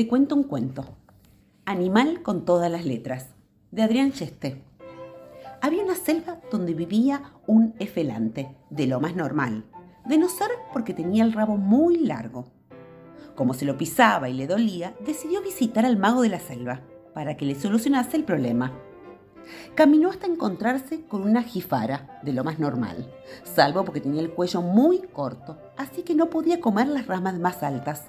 Te cuento un cuento. Animal con todas las letras, de Adrián Cheste. Había una selva donde vivía un efelante, de lo más normal, de no ser porque tenía el rabo muy largo. Como se lo pisaba y le dolía, decidió visitar al mago de la selva para que le solucionase el problema. Caminó hasta encontrarse con una jifara, de lo más normal, salvo porque tenía el cuello muy corto, así que no podía comer las ramas más altas.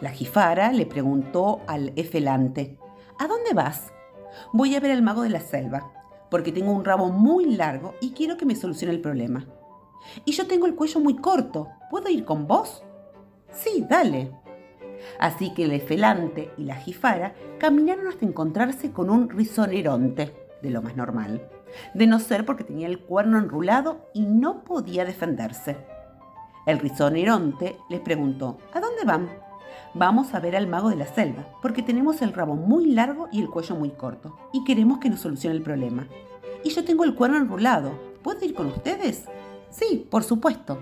La jifara le preguntó al efelante, ¿A dónde vas? Voy a ver al mago de la selva, porque tengo un rabo muy largo y quiero que me solucione el problema. Y yo tengo el cuello muy corto, ¿puedo ir con vos? Sí, dale. Así que el efelante y la jifara caminaron hasta encontrarse con un rizoneronte, de lo más normal, de no ser porque tenía el cuerno enrulado y no podía defenderse. El rizoneronte les preguntó, ¿a dónde van? Vamos a ver al mago de la selva, porque tenemos el rabo muy largo y el cuello muy corto, y queremos que nos solucione el problema. Y yo tengo el cuerno enrulado, ¿puedo ir con ustedes? Sí, por supuesto.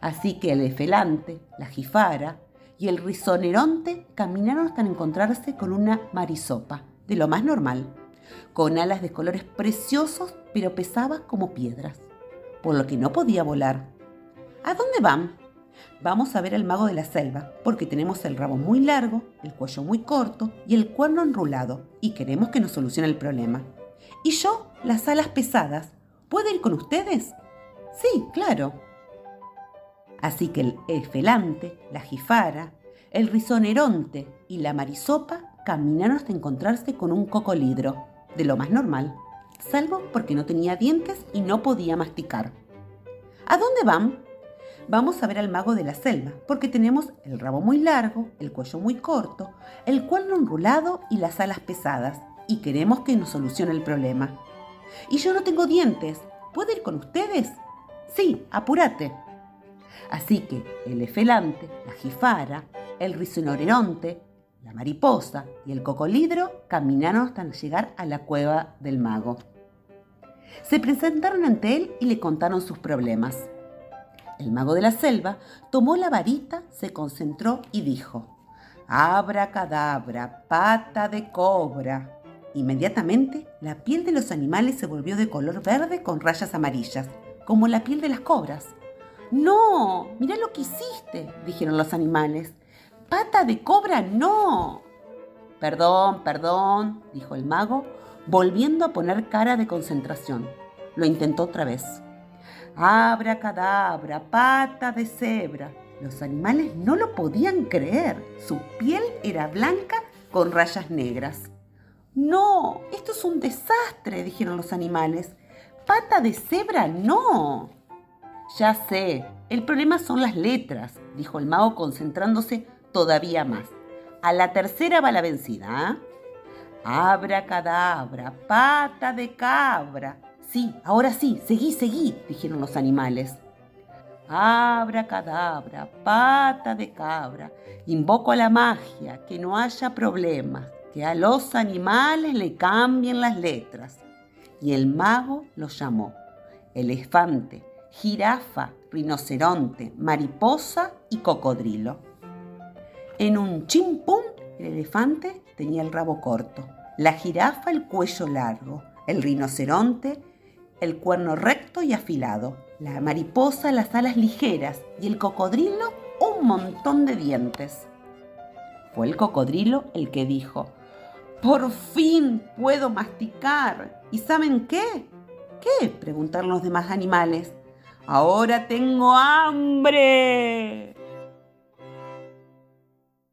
Así que el efelante, la jifara y el rizoneronte caminaron hasta encontrarse con una marisopa, de lo más normal, con alas de colores preciosos, pero pesaba como piedras, por lo que no podía volar. ¿A dónde van? Vamos a ver al mago de la selva, porque tenemos el rabo muy largo, el cuello muy corto y el cuerno enrulado, y queremos que nos solucione el problema. Y yo, las alas pesadas. ¿Puedo ir con ustedes? Sí, claro. Así que el efelante, la jifara, el rizoneronte y la marisopa caminaron hasta encontrarse con un cocolidro, de lo más normal, salvo porque no tenía dientes y no podía masticar. ¿A dónde van? Vamos a ver al mago de la selva, porque tenemos el rabo muy largo, el cuello muy corto, el cuerno enrulado y las alas pesadas, y queremos que nos solucione el problema. Y yo no tengo dientes, ¿puedo ir con ustedes? Sí, apúrate. Así que el efelante, la jifara, el rizonoreonte, la mariposa y el cocolidro caminaron hasta llegar a la cueva del mago. Se presentaron ante él y le contaron sus problemas. El mago de la selva tomó la varita, se concentró y dijo, Abra cadabra, pata de cobra. Inmediatamente, la piel de los animales se volvió de color verde con rayas amarillas, como la piel de las cobras. No, mira lo que hiciste, dijeron los animales. Pata de cobra, no. Perdón, perdón, dijo el mago, volviendo a poner cara de concentración. Lo intentó otra vez. Abra cadabra, pata de cebra. Los animales no lo podían creer. Su piel era blanca con rayas negras. No, esto es un desastre, dijeron los animales. Pata de cebra, no. Ya sé, el problema son las letras, dijo el mago concentrándose todavía más. A la tercera va la vencida. ¿eh? Abra cadabra, pata de cabra. Sí, ahora sí, seguí, seguí, dijeron los animales. Abra cadabra, pata de cabra, invoco a la magia, que no haya problemas, que a los animales le cambien las letras. Y el mago los llamó elefante, jirafa, rinoceronte, mariposa y cocodrilo. En un chimpún, el elefante tenía el rabo corto, la jirafa el cuello largo, el rinoceronte el cuerno recto y afilado, la mariposa las alas ligeras y el cocodrilo un montón de dientes. Fue el cocodrilo el que dijo, por fin puedo masticar. ¿Y saben qué? ¿Qué? preguntaron los demás animales. Ahora tengo hambre.